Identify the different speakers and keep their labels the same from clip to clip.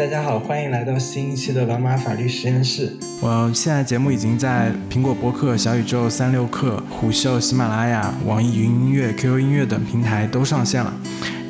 Speaker 1: 大家好，欢迎来到新一期的老马法律实验室。
Speaker 2: 我现在节目已经在苹果播客、小宇宙、三六氪、虎嗅、喜马拉雅、网易云音乐、QQ 音乐等平台都上线了，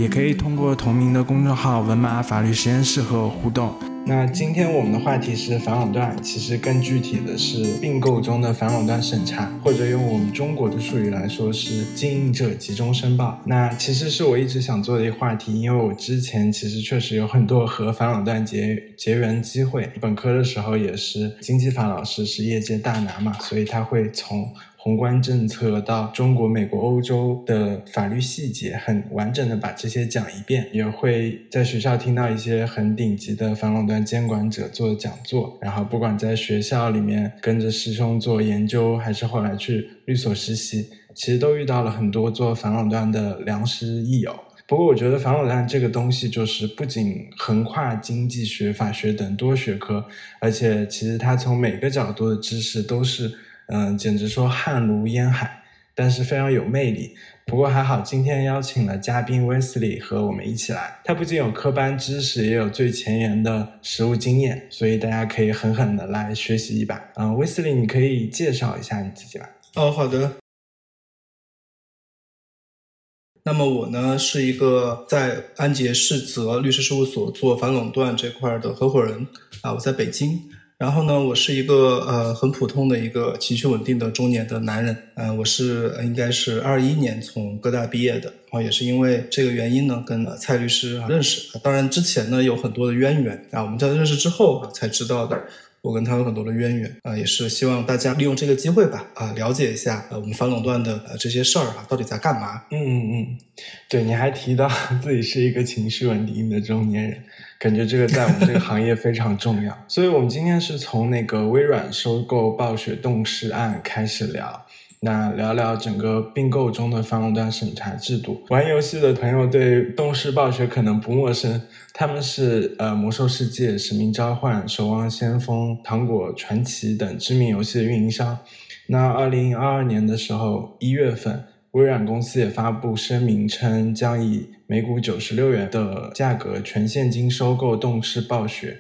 Speaker 2: 也可以通过同名的公众号“文马法律实验室”和我互动。
Speaker 1: 那今天我们的话题是反垄断，其实更具体的是并购中的反垄断审查，或者用我们中国的术语来说是经营者集中申报。那其实是我一直想做的一个话题，因为我之前其实确实有很多和反垄断结结缘机会，本科的时候也是经济法老师是业界大拿嘛，所以他会从。宏观政策到中国、美国、欧洲的法律细节，很完整的把这些讲一遍，也会在学校听到一些很顶级的反垄断监管者做讲座。然后，不管在学校里面跟着师兄做研究，还是后来去律所实习，其实都遇到了很多做反垄断的良师益友。不过，我觉得反垄断这个东西，就是不仅横跨经济学、法学等多学科，而且其实它从每个角度的知识都是。嗯，简直说汗如烟海，但是非常有魅力。不过还好，今天邀请了嘉宾威斯利和我们一起来。他不仅有科班知识，也有最前沿的实务经验，所以大家可以狠狠的来学习一把。嗯，威斯利，你可以介绍一下你自己吗？
Speaker 3: 哦，好的。那么我呢，是一个在安杰世泽律师事务所做反垄断这块的合伙人啊，我在北京。然后呢，我是一个呃很普通的一个情绪稳定的中年的男人，嗯，我是应该是二一年从哥大毕业的，然后也是因为这个原因呢，跟蔡律师认识。当然之前呢有很多的渊源啊，我们在认识之后才知道的。我跟他有很多的渊源啊，也是希望大家利用这个机会吧，啊，了解一下呃我们反垄断的呃这些事儿哈，到底在干嘛？
Speaker 1: 嗯嗯嗯，对，你还提到 自己是一个情绪稳定的中年人，感觉这个在我们这个行业非常重要。所以我们今天是从那个微软收购暴雪动视案开始聊。那聊聊整个并购中的反垄断审查制度。玩游戏的朋友对动视暴雪可能不陌生，他们是呃《魔兽世界》《使命召唤》《守望先锋》《糖果传奇》等知名游戏的运营商。那二零二二年的时候一月份，微软公司也发布声明称，将以每股九十六元的价格全现金收购动视暴雪，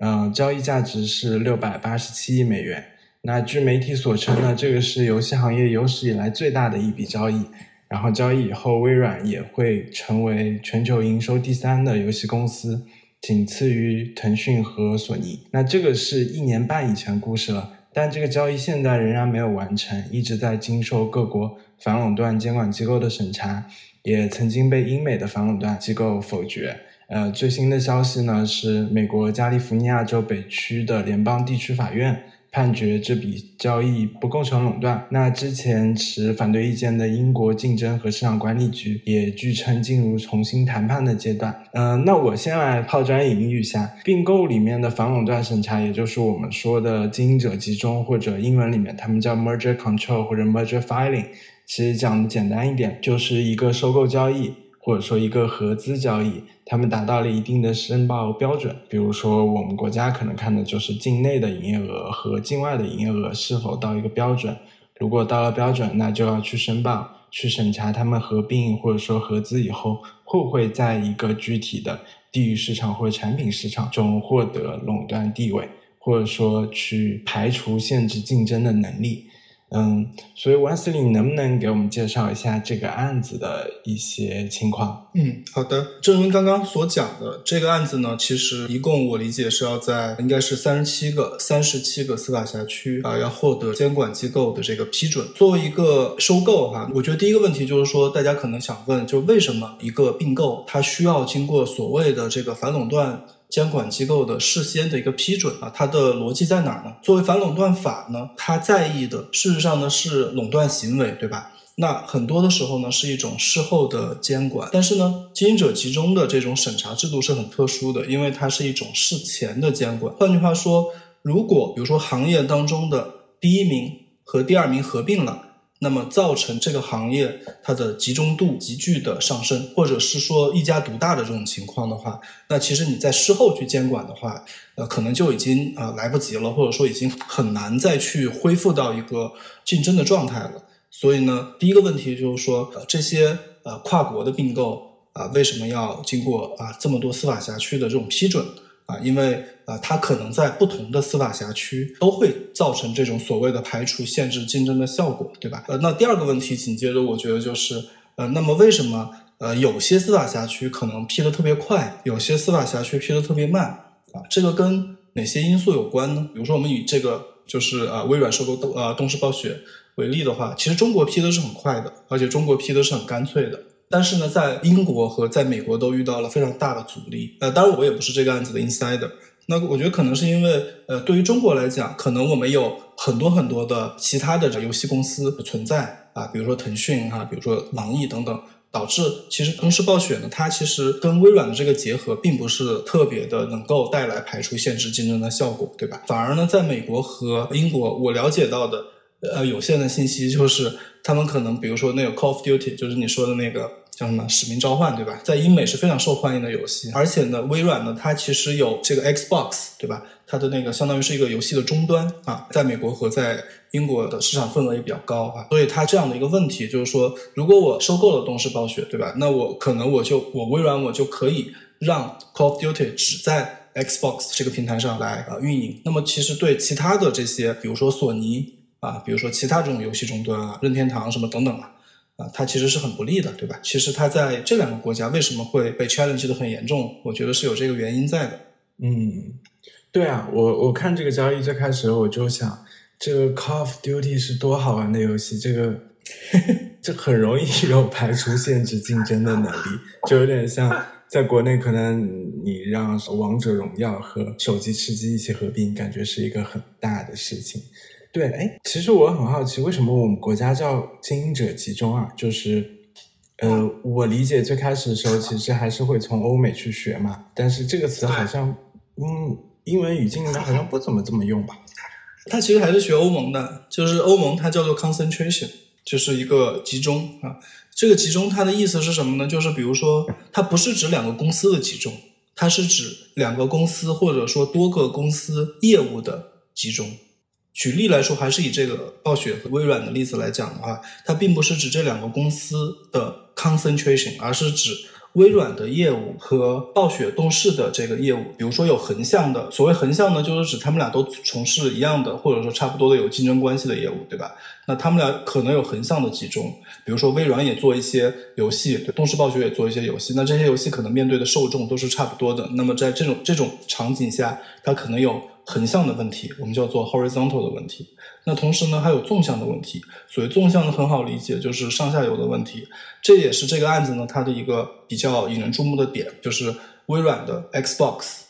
Speaker 1: 嗯，交易价值是六百八十七亿美元。那据媒体所称呢，这个是游戏行业有史以来最大的一笔交易。然后交易以后，微软也会成为全球营收第三的游戏公司，仅次于腾讯和索尼。那这个是一年半以前故事了，但这个交易现在仍然没有完成，一直在经受各国反垄断监管机构的审查，也曾经被英美的反垄断机构否决。呃，最新的消息呢是美国加利福尼亚州北区的联邦地区法院。判决这笔交易不构成垄断。那之前持反对意见的英国竞争和市场管理局也据称进入重新谈判的阶段。嗯，那我先来抛砖引玉一下，并购里面的反垄断审查，也就是我们说的经营者集中，或者英文里面他们叫 merger control 或者 merger filing。其实讲的简单一点，就是一个收购交易。或者说一个合资交易，他们达到了一定的申报标准，比如说我们国家可能看的就是境内的营业额和境外的营业额是否到一个标准，如果到了标准，那就要去申报，去审查他们合并或者说合资以后会不会在一个具体的地域市场或者产品市场中获得垄断地位，或者说去排除限制竞争的能力。嗯，所以王司令，你能不能给我们介绍一下这个案子的一些情况？
Speaker 3: 嗯，好的。正如刚刚所讲的，这个案子呢，其实一共我理解是要在应该是三十七个、三十七个司法辖区啊，要获得监管机构的这个批准。作为一个收购哈，我觉得第一个问题就是说，大家可能想问，就为什么一个并购它需要经过所谓的这个反垄断？监管机构的事先的一个批准啊，它的逻辑在哪儿呢？作为反垄断法呢，它在意的事实上呢是垄断行为，对吧？那很多的时候呢是一种事后的监管，但是呢，经营者集中的这种审查制度是很特殊的，因为它是一种事前的监管。换句话说，如果比如说行业当中的第一名和第二名合并了。那么造成这个行业它的集中度急剧的上升，或者是说一家独大的这种情况的话，那其实你在事后去监管的话，呃，可能就已经呃来不及了，或者说已经很难再去恢复到一个竞争的状态了。所以呢，第一个问题就是说，呃，这些呃跨国的并购啊，为什么要经过啊这么多司法辖区的这种批准？啊，因为啊，它可能在不同的司法辖区都会造成这种所谓的排除、限制竞争的效果，对吧？呃，那第二个问题紧接着我觉得就是呃，那么为什么呃有些司法辖区可能批的特别快，有些司法辖区批的特别慢啊？这个跟哪些因素有关呢？比如说我们以这个就是呃微软收购东呃东视暴雪为例的话，其实中国批的是很快的，而且中国批的是很干脆的。但是呢，在英国和在美国都遇到了非常大的阻力。呃，当然我也不是这个案子的 insider。那我觉得可能是因为，呃，对于中国来讲，可能我们有很多很多的其他的游戏公司存在啊，比如说腾讯哈，比如说网易等等，导致其实同时暴雪呢，它其实跟微软的这个结合，并不是特别的能够带来排除、限制竞争的效果，对吧？反而呢，在美国和英国，我了解到的，呃，有限的信息就是，他们可能比如说那个 Call of Duty，就是你说的那个。叫什么《使命召唤》对吧？在英美是非常受欢迎的游戏，而且呢，微软呢，它其实有这个 Xbox 对吧？它的那个相当于是一个游戏的终端啊，在美国和在英国的市场份额也比较高啊，所以它这样的一个问题就是说，如果我收购了东视暴雪对吧？那我可能我就我微软我就可以让 Call of Duty 只在 Xbox 这个平台上来啊运营。那么其实对其他的这些，比如说索尼啊，比如说其他这种游戏终端啊，任天堂什么等等啊。啊，它其实是很不利的，对吧？其实它在这两个国家为什么会被 challenge 的很严重？我觉得是有这个原因在的。
Speaker 1: 嗯，对啊，我我看这个交易最开始我就想，这个 Call of Duty 是多好玩的游戏，这个 这很容易有排除、限制竞争的能力，就有点像在国内可能你让王者荣耀和手机吃鸡一起合并，感觉是一个很大的事情。对，哎，其实我很好奇，为什么我们国家叫经营者集中啊？就是，呃，我理解最开始的时候，其实还是会从欧美去学嘛。但是这个词好像，嗯，英文语境里面好像不怎么这么用吧？
Speaker 3: 它其实还是学欧盟的，就是欧盟它叫做 concentration，就是一个集中啊。这个集中它的意思是什么呢？就是比如说，它不是指两个公司的集中，它是指两个公司或者说多个公司业务的集中。举例来说，还是以这个暴雪和微软的例子来讲的话，它并不是指这两个公司的 concentration，而是指微软的业务和暴雪动视的这个业务。比如说有横向的，所谓横向呢，就是指他们俩都从事一样的，或者说差不多的有竞争关系的业务，对吧？那他们俩可能有横向的集中，比如说微软也做一些游戏，对动视暴雪也做一些游戏，那这些游戏可能面对的受众都是差不多的。那么在这种这种场景下，它可能有。横向的问题，我们叫做 horizontal 的问题。那同时呢，还有纵向的问题。所谓纵向呢，很好理解，就是上下游的问题。这也是这个案子呢，它的一个比较引人注目的点，就是微软的 Xbox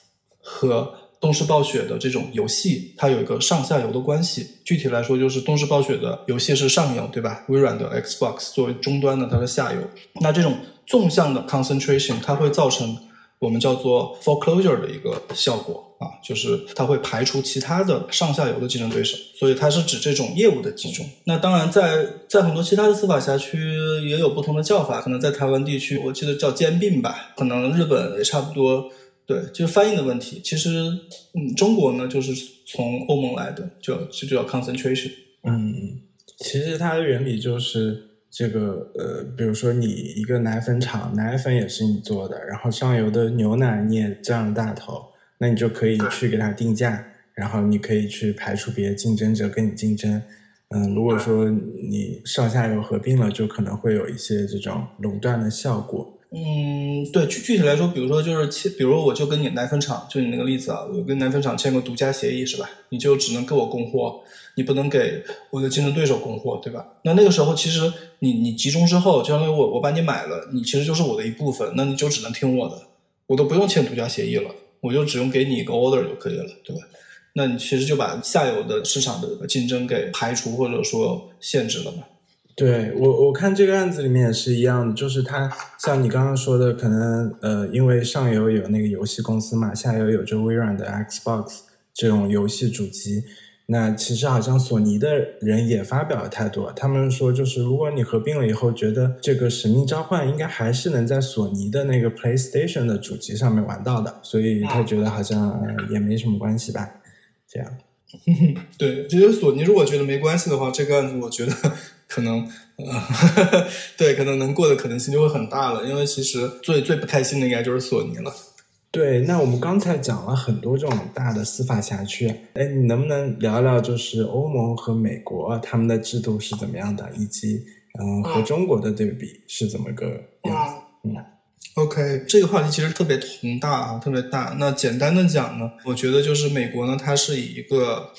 Speaker 3: 和动视暴雪的这种游戏，它有一个上下游的关系。具体来说，就是动视暴雪的游戏是上游，对吧？微软的 Xbox 作为终端呢，它是下游。那这种纵向的 concentration，它会造成。我们叫做 foreclosure 的一个效果啊，就是它会排除其他的上下游的竞争对手，所以它是指这种业务的集中。那当然，在在很多其他的司法辖区也有不同的叫法，可能在台湾地区，我记得叫兼并吧，可能日本也差不多。对，就是翻译的问题。其实，嗯，中国呢，就是从欧盟来的，就就叫 concentration。
Speaker 1: 嗯，其实它的原理就是。这个呃，比如说你一个奶粉厂，奶粉也是你做的，然后上游的牛奶你也占了大头，那你就可以去给它定价，然后你可以去排除别的竞争者跟你竞争。嗯，如果说你上下游合并了，就可能会有一些这种垄断的效果。
Speaker 3: 嗯，对，具具体来说，比如说就是签，比如我就跟你奶粉厂，就你那个例子啊，我跟奶粉厂签个独家协议是吧？你就只能给我供货，你不能给我的竞争对手供货，对吧？那那个时候其实你你集中之后，就相当于我我把你买了，你其实就是我的一部分，那你就只能听我的，我都不用签独家协议了，我就只用给你一个 order 就可以了，对吧？那你其实就把下游的市场的竞争给排除或者说限制了嘛？
Speaker 1: 对我，我看这个案子里面也是一样的，就是它像你刚刚说的，可能呃，因为上游有那个游戏公司嘛，下游有着微软的 Xbox 这种游戏主机。那其实好像索尼的人也发表了态度，他们说就是如果你合并了以后，觉得这个使命召唤应该还是能在索尼的那个 PlayStation 的主机上面玩到的，所以他觉得好像也没什么关系吧，这样。
Speaker 3: 对，其实索尼如果觉得没关系的话，这个案子我觉得。可能，呃，对，可能能过的可能性就会很大了，因为其实最最不开心的应该就是索尼了。
Speaker 4: 对，那我们刚才讲了很多这种大的司法辖区，哎，你能不能聊聊就是欧盟和美国他们的制度是怎么样的，以及嗯和中国的对比是怎么个样子？嗯
Speaker 3: ，OK，这个话题其实特别宏大啊，特别大。那简单的讲呢，我觉得就是美国呢，它是以一个。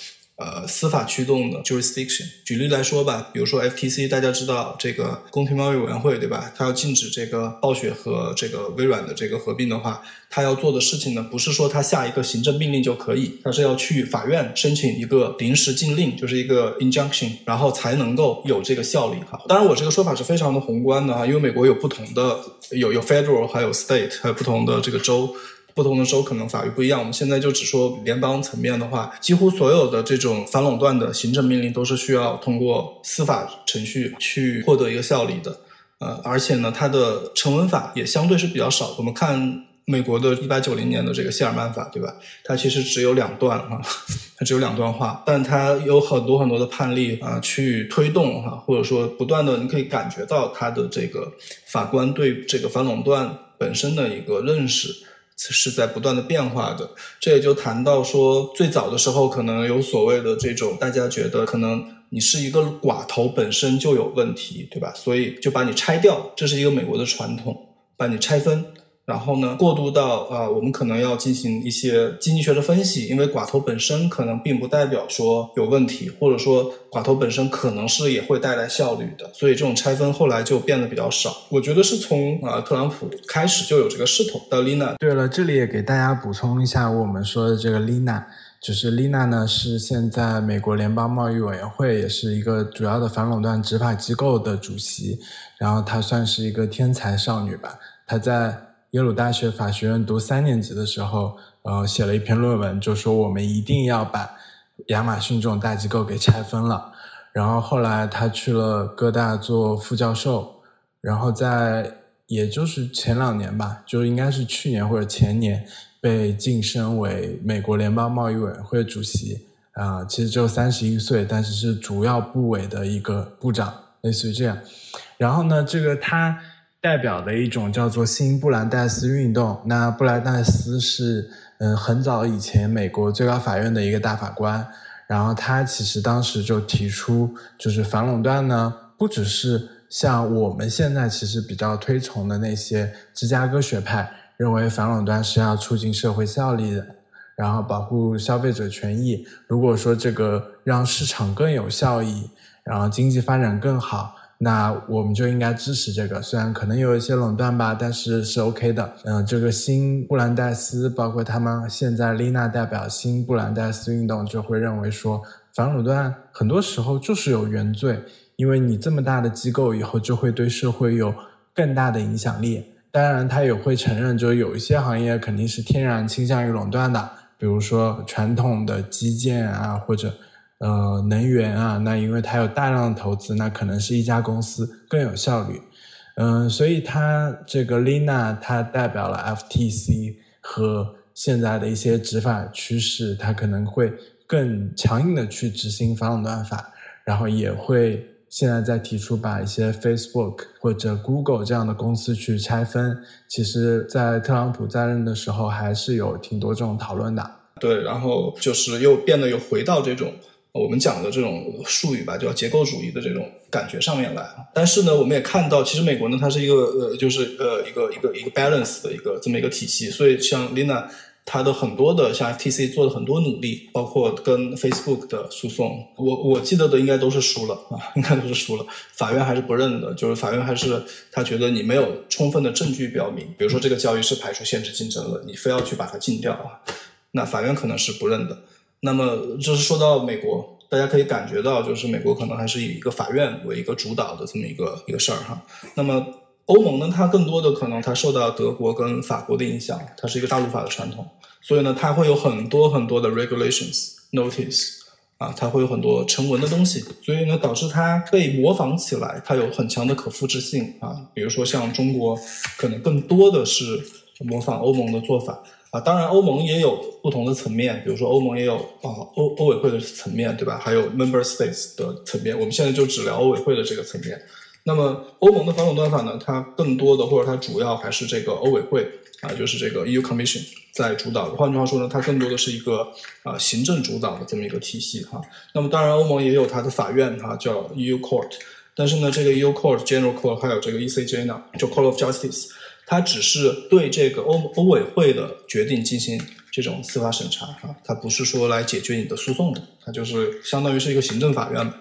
Speaker 3: 呃，司法驱动的 jurisdiction。举例来说吧，比如说 FTC，大家知道这个公平贸易委员会，对吧？它要禁止这个暴雪和这个微软的这个合并的话，它要做的事情呢，不是说它下一个行政命令就可以，它是要去法院申请一个临时禁令，就是一个 injunction，然后才能够有这个效力哈。当然，我这个说法是非常的宏观的哈，因为美国有不同的，有有 federal，还有 state，还有不同的这个州。不同的州可能法律不一样。我们现在就只说联邦层面的话，几乎所有的这种反垄断的行政命令都是需要通过司法程序去获得一个效力的。呃，而且呢，它的成文法也相对是比较少。我们看美国的1890年的这个谢尔曼法，对吧？它其实只有两段哈，它只有两段话，但它有很多很多的判例啊，去推动哈，或者说不断的，你可以感觉到它的这个法官对这个反垄断本身的一个认识。是在不断的变化的，这也就谈到说，最早的时候可能有所谓的这种，大家觉得可能你是一个寡头本身就有问题，对吧？所以就把你拆掉，这是一个美国的传统，把你拆分。然后呢，过渡到啊，我们可能要进行一些经济学的分析，因为寡头本身可能并不代表说有问题，或者说寡头本身可能是也会带来效率的，所以这种拆分后来就变得比较少。我觉得是从啊特朗普开始就有这个势头。到 Lina，
Speaker 1: 对了，这里也给大家补充一下，我们说的这个 Lina，就是 Lina 呢是现在美国联邦贸易委员会，也是一个主要的反垄断执法机构的主席，然后她算是一个天才少女吧，她在。耶鲁大学法学院读三年级的时候，呃，写了一篇论文，就说我们一定要把亚马逊这种大机构给拆分了。然后后来他去了哥大做副教授，然后在也就是前两年吧，就应该是去年或者前年被晋升为美国联邦贸易委员会主席。啊，其实只有三十一岁，但是是主要部委的一个部长，类似于这样。然后呢，这个他。代表的一种叫做新布兰代斯运动。那布兰代斯是嗯很早以前美国最高法院的一个大法官，然后他其实当时就提出，就是反垄断呢，不只是像我们现在其实比较推崇的那些芝加哥学派认为反垄断是要促进社会效益的，然后保护消费者权益。如果说这个让市场更有效益，然后经济发展更好。那我们就应该支持这个，虽然可能有一些垄断吧，但是是 OK 的。嗯，这个新布兰代斯，包括他们现在丽娜代表新布兰代斯运动，就会认为说反垄断很多时候就是有原罪，因为你这么大的机构以后就会对社会有更大的影响力。当然，他也会承认，就有一些行业肯定是天然倾向于垄断的，比如说传统的基建啊，或者。呃，能源啊，那因为它有大量的投资，那可能是一家公司更有效率。嗯，所以它这个 Lina 它代表了 FTC 和现在的一些执法趋势，它可能会更强硬的去执行反垄断法，然后也会现在在提出把一些 Facebook 或者 Google 这样的公司去拆分。其实，在特朗普在任的时候，还是有挺多这种讨论的。
Speaker 3: 对，然后就是又变得又回到这种。我们讲的这种术语吧，叫结构主义的这种感觉上面来。但是呢，我们也看到，其实美国呢，它是一个呃，就是呃，一个一个一个 balance 的一个这么一个体系。所以像 Lina，它的很多的像 FTC 做了很多努力，包括跟 Facebook 的诉讼，我我记得的应该都是输了啊，应该都是输了。法院还是不认的，就是法院还是他觉得你没有充分的证据表明，比如说这个交易是排除限制竞争了，你非要去把它禁掉啊，那法院可能是不认的。那么，就是说到美国，大家可以感觉到，就是美国可能还是以一个法院为一个主导的这么一个一个事儿哈。那么，欧盟呢，它更多的可能它受到德国跟法国的影响，它是一个大陆法的传统，所以呢，它会有很多很多的 regulations notice 啊，它会有很多成文的东西，所以呢，导致它被模仿起来，它有很强的可复制性啊。比如说像中国，可能更多的是模仿欧盟的做法。啊，当然，欧盟也有不同的层面，比如说欧盟也有啊欧欧委会的层面，对吧？还有 member states 的层面。我们现在就只聊欧委会的这个层面。那么欧盟的反垄断法呢，它更多的或者它主要还是这个欧委会啊，就是这个 EU Commission 在主导。换句话说呢，它更多的是一个啊行政主导的这么一个体系哈。那么当然，欧盟也有它的法院哈，叫 EU Court。但是呢，这个 EU Court、General Court 还有这个 ECJ 呢，就 Court of Justice，它只是对这个欧欧委会的决定进行这种司法审查啊，它不是说来解决你的诉讼的，它就是相当于是一个行政法院。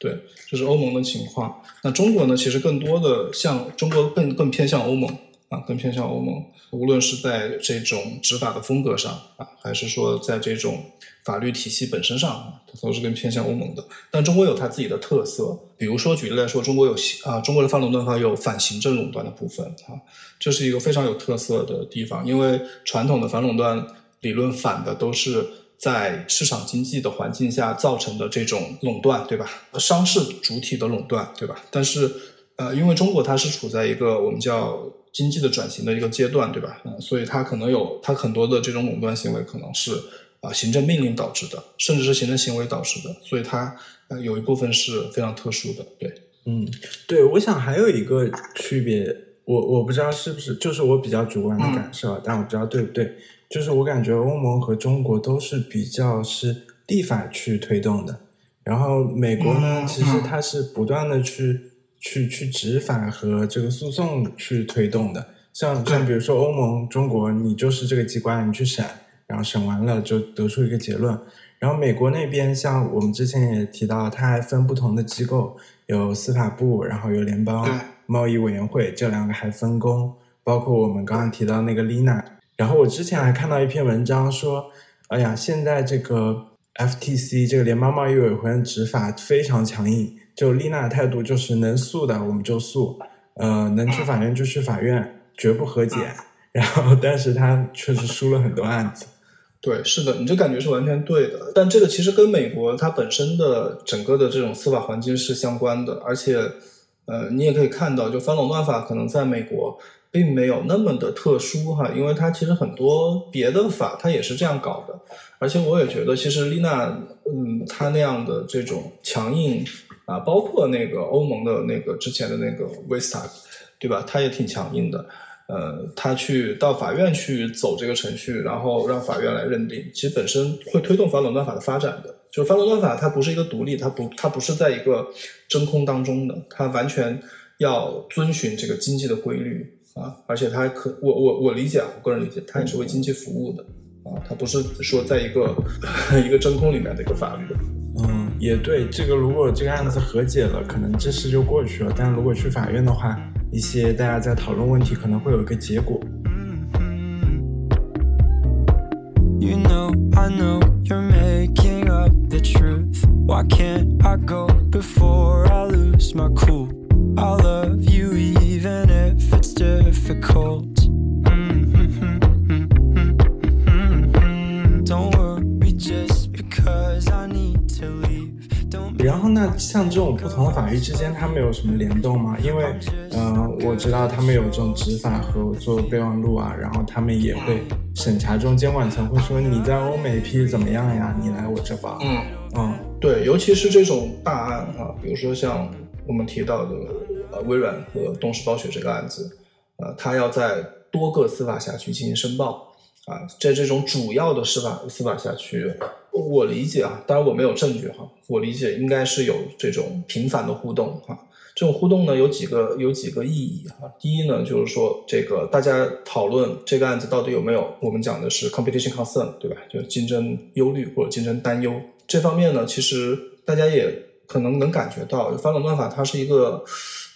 Speaker 3: 对，这是欧盟的情况。那中国呢？其实更多的像中国更更偏向欧盟啊，更偏向欧盟。无论是在这种执法的风格上啊，还是说在这种法律体系本身上，它都是更偏向欧盟的。但中国有它自己的特色，比如说举例来说，中国有啊，中国的反垄断法有反行政垄断的部分啊，这是一个非常有特色的地方。因为传统的反垄断理论反的都是。在市场经济的环境下造成的这种垄断，对吧？商事主体的垄断，对吧？但是，呃，因为中国它是处在一个我们叫经济的转型的一个阶段，对吧？嗯，所以它可能有它很多的这种垄断行为，可能是啊行政命令导致的，甚至是行政行为导致的，所以它呃有一部分是非常特殊的，对。
Speaker 1: 嗯，对，我想还有一个区别，我我不知道是不是，就是我比较主观的感受，但我不知道对不对。就是我感觉欧盟和中国都是比较是立法去推动的，然后美国呢，其实它是不断的去去去执法和这个诉讼去推动的。像像比如说欧盟、中国，你就是这个机关，你去审，然后审完了就得出一个结论。然后美国那边，像我们之前也提到，它还分不同的机构，有司法部，然后有联邦贸易委员会，这两个还分工，包括我们刚刚提到那个 Lina。然后我之前还看到一篇文章说，哎呀，现在这个 FTC 这个联邦贸易委员会的执法非常强硬，就丽娜的态度就是能诉的我们就诉，呃，能去法院就去法院，绝不和解。然后，但是他确实输了很多案子。
Speaker 3: 对，是的，你这感觉是完全对的。但这个其实跟美国它本身的整个的这种司法环境是相关的，而且，呃，你也可以看到，就反垄断法可能在美国。并没有那么的特殊哈，因为它其实很多别的法它也是这样搞的，而且我也觉得其实丽娜，嗯，她那样的这种强硬啊，包括那个欧盟的那个之前的那个 w 斯塔，对吧？他也挺强硬的，呃，他去到法院去走这个程序，然后让法院来认定，其实本身会推动反垄断法的发展的。就是反垄断法它不是一个独立，它不它不是在一个真空当中的，它完全要遵循这个经济的规律。啊，而且它可，我我我理解啊，我个人理解，它也是为经济服务的啊，它不是说在一个 一个真空里面的一个法律。
Speaker 1: 嗯，也对，这个如果这个案子和解了，可能这事就过去了；但如果去法院的话，一些大家在讨论问题，可能会有一个结果。然后呢，像这种不同的法律之间，他们有什么联动吗？因为，嗯，我知道他们有这种执法和做备忘录啊，然后他们也会审查中监管层会说你在欧美批怎么样呀？你来我这吧。
Speaker 3: 嗯嗯，对，尤其是这种大案哈，比如说像我们提到的呃微软和东视暴雪这个案子。呃，他要在多个司法辖区进行申报啊，在这种主要的司法司法辖区，我理解啊，当然我没有证据哈，我理解应该是有这种频繁的互动哈。这种互动呢，有几个有几个意义哈。第一呢，就是说这个大家讨论这个案子到底有没有，我们讲的是 competition concern 对吧？就是竞争忧虑或者竞争担忧这方面呢，其实大家也可能能感觉到，反垄断法它是一个。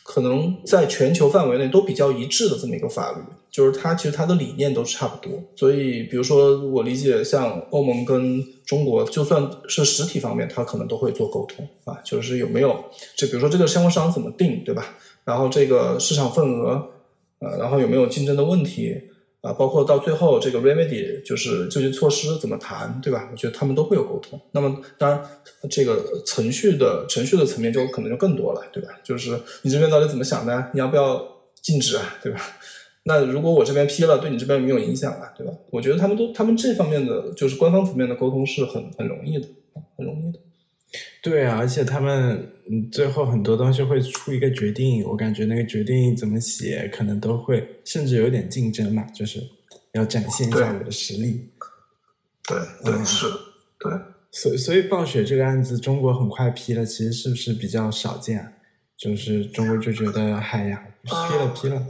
Speaker 3: 可能在全球范围内都比较一致的这么一个法律，就是它其实它的理念都差不多。所以，比如说我理解，像欧盟跟中国，就算是实体方面，它可能都会做沟通啊，就是有没有，就比如说这个相关商怎么定，对吧？然后这个市场份额，呃，然后有没有竞争的问题。啊，包括到最后这个 remedy 就是救济措施怎么谈，对吧？我觉得他们都会有沟通。那么当然，这个程序的程序的层面就可能就更多了，对吧？就是你这边到底怎么想的？你要不要禁止啊，对吧？那如果我这边批了，对你这边有没有影响啊，对吧？我觉得他们都他们这方面的就是官方层面的沟通是很很容易的，很容易的。
Speaker 1: 对啊，而且他们最后很多东西会出一个决定，我感觉那个决定怎么写，可能都会甚至有点竞争嘛，就是要展现一下我的实力。
Speaker 3: 对对是，对。
Speaker 1: 所以所以暴雪这个案子，中国很快批了，其实是不是比较少见？就是中国就觉得，嗨呀，批了批了。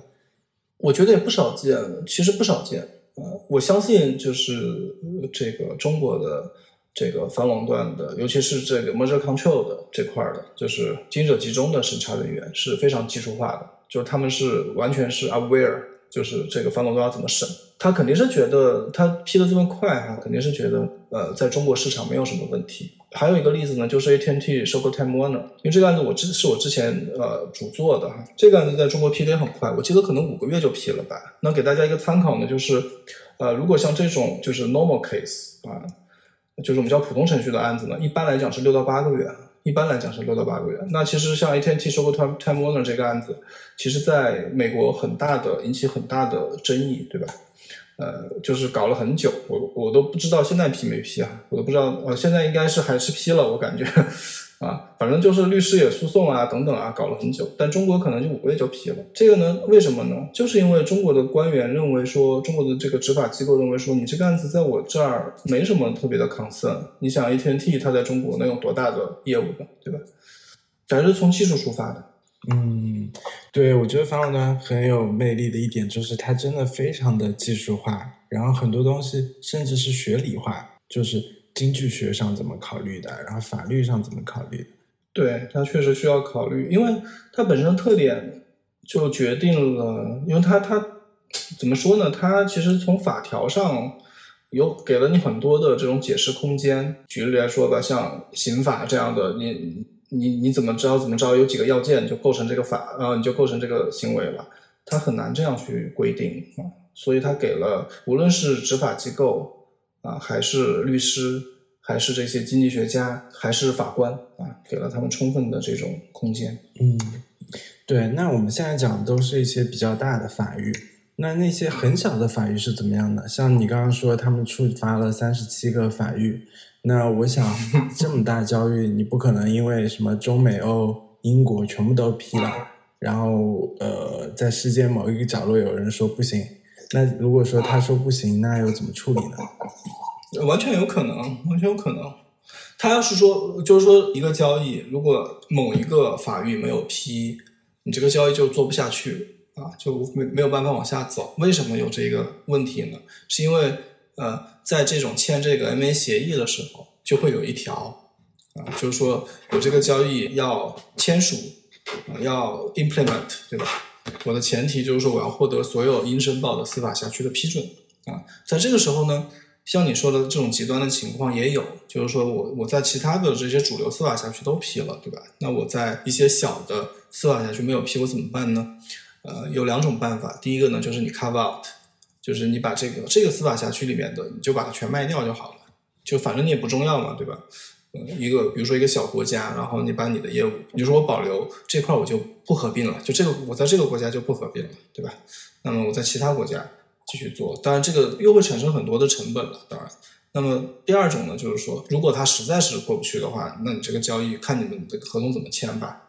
Speaker 3: 我觉得也不少见，其实不少见。呃，我相信就是这个中国的。这个反垄断的，尤其是这个 merger control 的这块的，就是经营者集中的审查人员是非常技术化的，就是他们是完全是 aware，就是这个反垄断要怎么审，他肯定是觉得他批的这么快哈，肯定是觉得呃，在中国市场没有什么问题。还有一个例子呢，就是 AT&T 收购 Time Warner，因为这个案子我之是我之前呃主做的哈，这个案子在中国批的也很快，我记得可能五个月就批了吧。那给大家一个参考呢，就是呃，如果像这种就是 normal case 啊。就是我们叫普通程序的案子呢，一般来讲是六到八个月，一般来讲是六到八个月。那其实像 AT&T 收购 Time Time Warner 这个案子，其实在美国很大的引起很大的争议，对吧？呃，就是搞了很久，我我都不知道现在批没批啊，我都不知道，呃，现在应该是还是批了，我感觉。啊，反正就是律师也诉讼啊，等等啊，搞了很久。但中国可能就五个月就批了。这个呢，为什么呢？就是因为中国的官员认为说，中国的这个执法机构认为说，你这个案子在我这儿没什么特别的 concern。你想，AT&T 它在中国能有多大的业务呢？对吧？还是从技术出发的。
Speaker 1: 嗯，对，我觉得反垄断很有魅力的一点就是它真的非常的技术化，然后很多东西甚至是学理化，就是。经济学上怎么考虑的？然后法律上怎么考虑的？
Speaker 3: 对，它确实需要考虑，因为它本身的特点就决定了，因为它它怎么说呢？它其实从法条上有给了你很多的这种解释空间。举例来说吧，像刑法这样的，你你你怎么知道怎么着？有几个要件就构成这个法，然后你就构成这个行为了。它很难这样去规定啊，所以它给了无论是执法机构。啊，还是律师，还是这些经济学家，还是法官啊，给了他们充分的这种空间。
Speaker 1: 嗯，对。那我们现在讲的都是一些比较大的法域，那那些很小的法域是怎么样的？像你刚刚说，他们触发了三十七个法域，那我想 这么大交易，你不可能因为什么中美欧英国全部都批了，然后呃，在世界某一个角落有人说不行。那如果说他说不行，那又怎么处理呢？
Speaker 3: 完全有可能，完全有可能。他要是说，就是说一个交易，如果某一个法律没有批，你这个交易就做不下去啊，就没没有办法往下走。为什么有这个问题呢？是因为呃，在这种签这个 MA 协议的时候，就会有一条啊，就是说有这个交易要签署，啊要 implement，对吧？我的前提就是说，我要获得所有应申报的司法辖区的批准啊。在这个时候呢，像你说的这种极端的情况也有，就是说我我在其他的这些主流司法辖区都批了，对吧？那我在一些小的司法辖区没有批，我怎么办呢？呃，有两种办法。第一个呢，就是你 cover out，就是你把这个这个司法辖区里面的，你就把它全卖掉就好了，就反正你也不重要嘛，对吧？一个，比如说一个小国家，然后你把你的业务，你说我保留这块，我就不合并了，就这个我在这个国家就不合并了，对吧？那么我在其他国家继续做，当然这个又会产生很多的成本了。当然，那么第二种呢，就是说，如果他实在是过不去的话，那你这个交易看你们这个合同怎么签吧。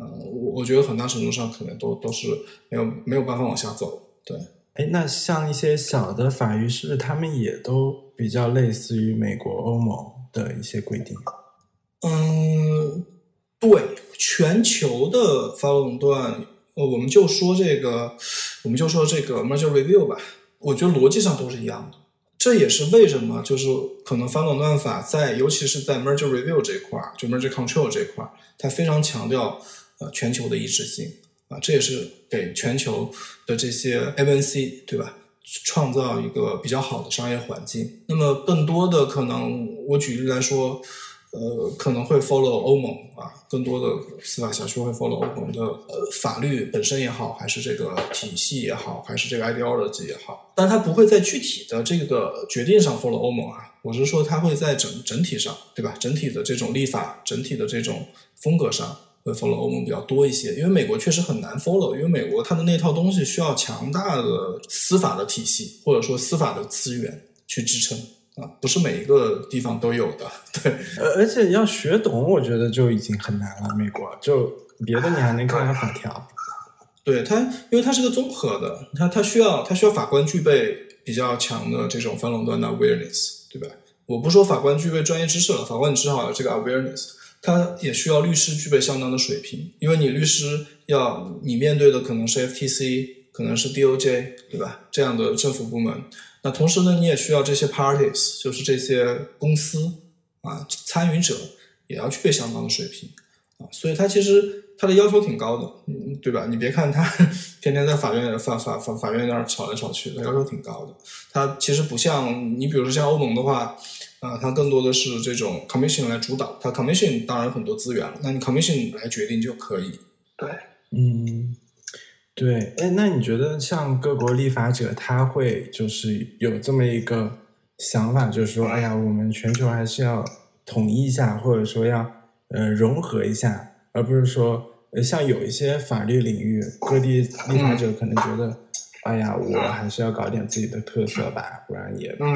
Speaker 3: 嗯，我我觉得很大程度上可能都都是没有没有办法往下走。对，
Speaker 1: 哎，那像一些小的法律，是不是他们也都比较类似于美国、欧盟？的一些规定，
Speaker 3: 嗯，对，全球的反垄断，呃，我们就说这个，我们就说这个 merger review 吧，我觉得逻辑上都是一样的。这也是为什么，就是可能反垄断法在，尤其是在 merger review 这块儿，就 merger control 这块儿，它非常强调呃全球的一致性啊，这也是给全球的这些 MNC 对吧？创造一个比较好的商业环境。那么，更多的可能，我举例来说，呃，可能会 follow 欧盟啊，更多的司法辖区会 follow 欧盟的呃法律本身也好，还是这个体系也好，还是这个 ideology 也好，但它不会在具体的这个决定上 follow 欧盟啊。我是说，它会在整整体上，对吧？整体的这种立法，整体的这种风格上。会 follow 欧盟比较多一些，因为美国确实很难 follow，因为美国它的那套东西需要强大的司法的体系，或者说司法的资源去支撑啊，不是每一个地方都有的。对，
Speaker 1: 而而且要学懂，我觉得就已经很难了。美国就别的你还能看看法条，
Speaker 3: 对它，因为它是个综合的，它它需要它需要法官具备比较强的这种反垄断的 awareness，对吧？我不说法官具备专业知识了，法官你至少有这个 awareness，他也需要律师具备相当的水平，因为你律师要你面对的可能是 FTC，可能是 DOJ，对吧？这样的政府部门。那同时呢，你也需要这些 parties，就是这些公司啊参与者也要具备相当的水平啊，所以他其实他的要求挺高的，嗯，对吧？你别看他 天天在法院法法法法院那儿吵来吵去，他要求挺高的。他其实不像你，比如说像欧盟的话，啊，它更多的是这种 commission 来主导，它 commission 当然有很多资源了，那你 commission 来决定就可以。对，
Speaker 1: 嗯。对，哎，那你觉得像各国立法者，他会就是有这么一个想法，就是说，哎呀，我们全球还是要统一一下，或者说要呃融合一下，而不是说，呃，像有一些法律领域，各地立法者可能觉得，哎呀，我还是要搞点自己的特色吧，不然也不行。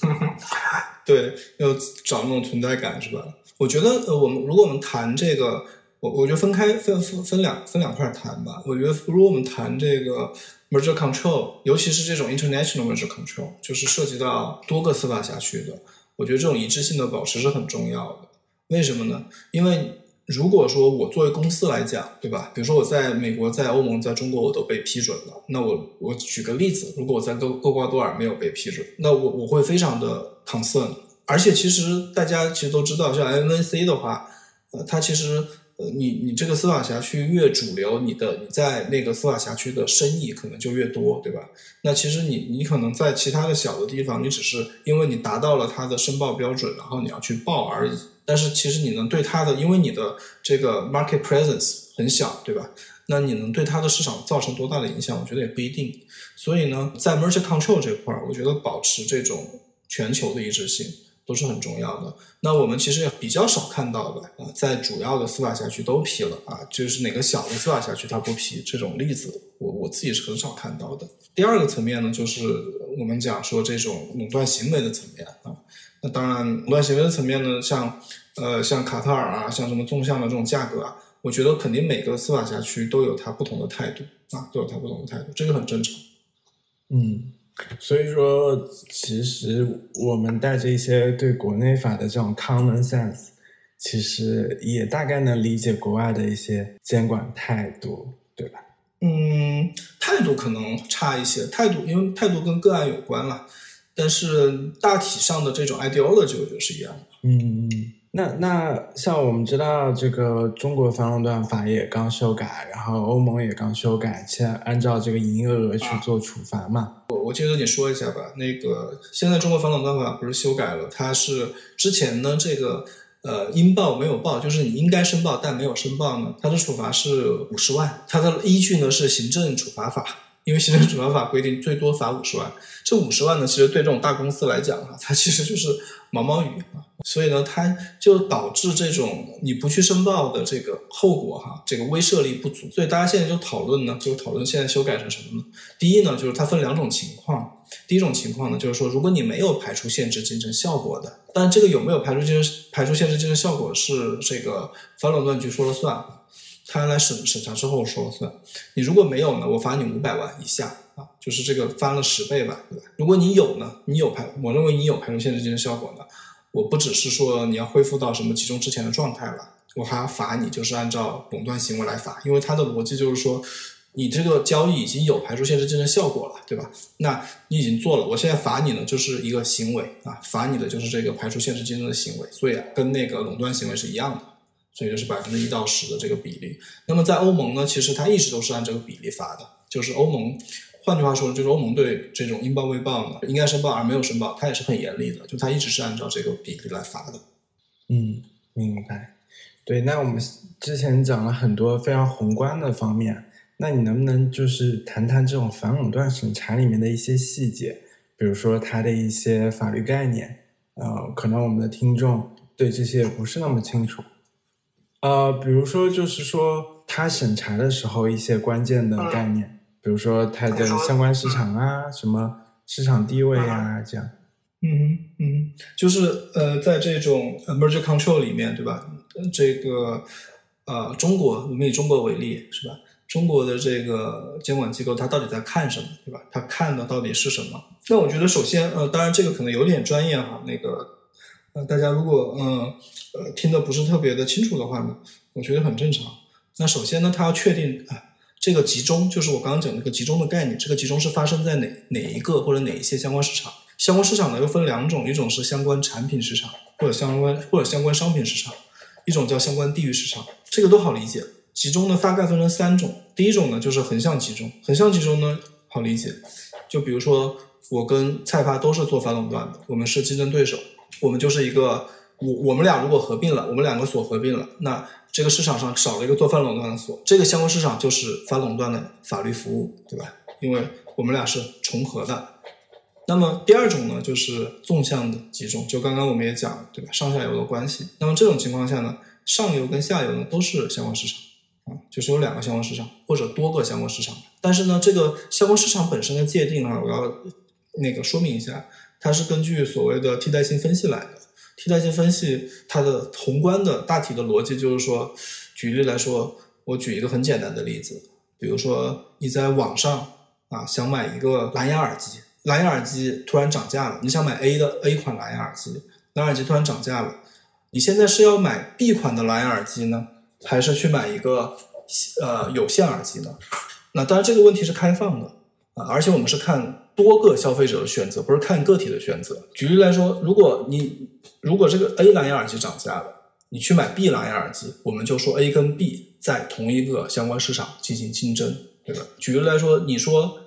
Speaker 3: 对，要找那种存在感，是吧？我觉得，呃，我们如果我们谈这个。我我觉得分开分分分两分两块谈吧。我觉得如果我们谈这个 merger control，尤其是这种 international merger control，就是涉及到多个司法辖区的，我觉得这种一致性的保持是很重要的。为什么呢？因为如果说我作为公司来讲，对吧？比如说我在美国、在欧盟、在中国我都被批准了，那我我举个例子，如果我在厄厄瓜多尔没有被批准，那我我会非常的 concern。而且其实大家其实都知道，像 MNC 的话，呃，它其实。呃，你你这个司法辖区越主流，你的你在那个司法辖区的生意可能就越多，对吧？那其实你你可能在其他的小的地方，你只是因为你达到了它的申报标准，然后你要去报而已。但是其实你能对它的，因为你的这个 market presence 很小，对吧？那你能对它的市场造成多大的影响？我觉得也不一定。所以呢，在 merger control 这块儿，我觉得保持这种全球的一致性。都是很重要的。那我们其实也比较少看到的啊，在主要的司法辖区都批了啊，就是哪个小的司法辖区它不批这种例子，我我自己是很少看到的。第二个层面呢，就是我们讲说这种垄断行为的层面啊。那当然，垄断行为的层面呢，像呃像卡特尔啊，像什么纵向的这种价格啊，我觉得肯定每个司法辖区都有它不同的态度啊，都有它不同的态度，这个很正常。
Speaker 1: 嗯。所以说，其实我们带着一些对国内法的这种 common sense，其实也大概能理解国外的一些监管态度，对吧？
Speaker 3: 嗯，态度可能差一些，态度因为态度跟个案有关了，但是大体上的这种 ideology 我觉得是一样的。
Speaker 1: 嗯。那那像我们知道，这个中国反垄断法也刚修改，然后欧盟也刚修改，现在按照这个营业额去做处罚嘛。
Speaker 3: 我我接着你说一下吧。那个现在中国反垄断法不是修改了？它是之前呢这个呃应报没有报，就是你应该申报但没有申报呢，它的处罚是五十万。它的依据呢是行政处罚法，因为行政处罚法规定最多罚五十万。这五十万呢，其实对这种大公司来讲啊，它其实就是毛毛雨啊。所以呢，它就导致这种你不去申报的这个后果哈，这个威慑力不足。所以大家现在就讨论呢，就讨论现在修改成什么呢？第一呢，就是它分两种情况。第一种情况呢，就是说如果你没有排除限制竞争效果的，但这个有没有排除竞争排除限制竞争效果是这个反垄断局说了算，他来审审查之后说了算。你如果没有呢，我罚你五百万以下啊，就是这个翻了十倍吧，对吧？如果你有呢，你有排，我认为你有排除限制竞争效果呢。我不只是说你要恢复到什么集中之前的状态了，我还要罚你，就是按照垄断行为来罚，因为它的逻辑就是说，你这个交易已经有排除限制竞争效果了，对吧？那你已经做了，我现在罚你呢，就是一个行为啊，罚你的就是这个排除限制竞争的行为，所以啊跟那个垄断行为是一样的，所以就是百分之一到十的这个比例。那么在欧盟呢，其实它一直都是按这个比例罚的，就是欧盟。换句话说，就是欧盟对这种应报未报呢，应该申报而没有申报，它也是很严厉的，就它一直是按照这个比例来罚的。
Speaker 1: 嗯，明白。对，那我们之前讲了很多非常宏观的方面，那你能不能就是谈谈这种反垄断审查里面的一些细节，比如说它的一些法律概念？呃，可能我们的听众对这些也不是那么清楚。呃，比如说就是说他审查的时候一些关键的概念。比如说它的相关市场啊，什么市场地位啊，这样。
Speaker 3: 嗯哼嗯，就是呃，在这种 merger control 里面，对吧？这个呃，中国我们以中国为例，是吧？中国的这个监管机构，它到底在看什么，对吧？它看的到底是什么？那我觉得，首先，呃，当然这个可能有点专业哈，那个，呃，大家如果嗯呃听得不是特别的清楚的话呢，我觉得很正常。那首先呢，它要确定啊，这个集中就是我刚刚讲那个集中的概念，这个集中是发生在哪哪一个或者哪一些相关市场？相关市场呢又分两种，一种是相关产品市场或者相关或者相关商品市场，一种叫相关地域市场，这个都好理解。集中呢大概分成三种，第一种呢就是横向集中，横向集中呢好理解，就比如说我跟菜发都是做反垄断的，我们是竞争对手，我们就是一个我我们俩如果合并了，我们两个所合并了，那这个市场上少了一个做反垄断的所，这个相关市场就是反垄断的法律服务，对吧？因为我们俩是重合的。那么第二种呢就是纵向的集中，就刚刚我们也讲了，对吧？上下游的关系。那么这种情况下呢，上游跟下游呢都是相关市场。啊，就是有两个相关市场或者多个相关市场，但是呢，这个相关市场本身的界定啊，我要那个说明一下，它是根据所谓的替代性分析来的。替代性分析它的宏观的大体的逻辑就是说，举例来说，我举一个很简单的例子，比如说你在网上啊想买一个蓝牙耳机，蓝牙耳机突然涨价了，你想买 A 的 A 款蓝牙耳机，蓝牙耳机突然涨价了，你现在是要买 B 款的蓝牙耳机呢？还是去买一个呃有线耳机呢？那当然这个问题是开放的啊，而且我们是看多个消费者的选择，不是看个体的选择。举例来说，如果你如果这个 A 蓝牙耳机涨价了，你去买 B 蓝牙耳机，我们就说 A 跟 B 在同一个相关市场进行竞争，对吧？举例来说，你说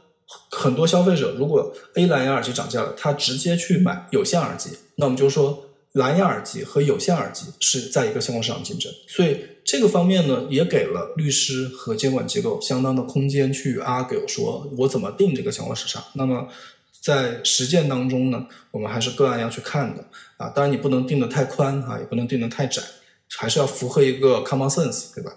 Speaker 3: 很多消费者如果 A 蓝牙耳机涨价了，他直接去买有线耳机，那我们就说。蓝牙耳机和有线耳机是在一个相关市场竞争，所以这个方面呢，也给了律师和监管机构相当的空间去 argue，说我怎么定这个相关市场。那么在实践当中呢，我们还是个案要去看的啊。当然你不能定的太宽啊，也不能定的太窄，还是要符合一个 common sense，对吧？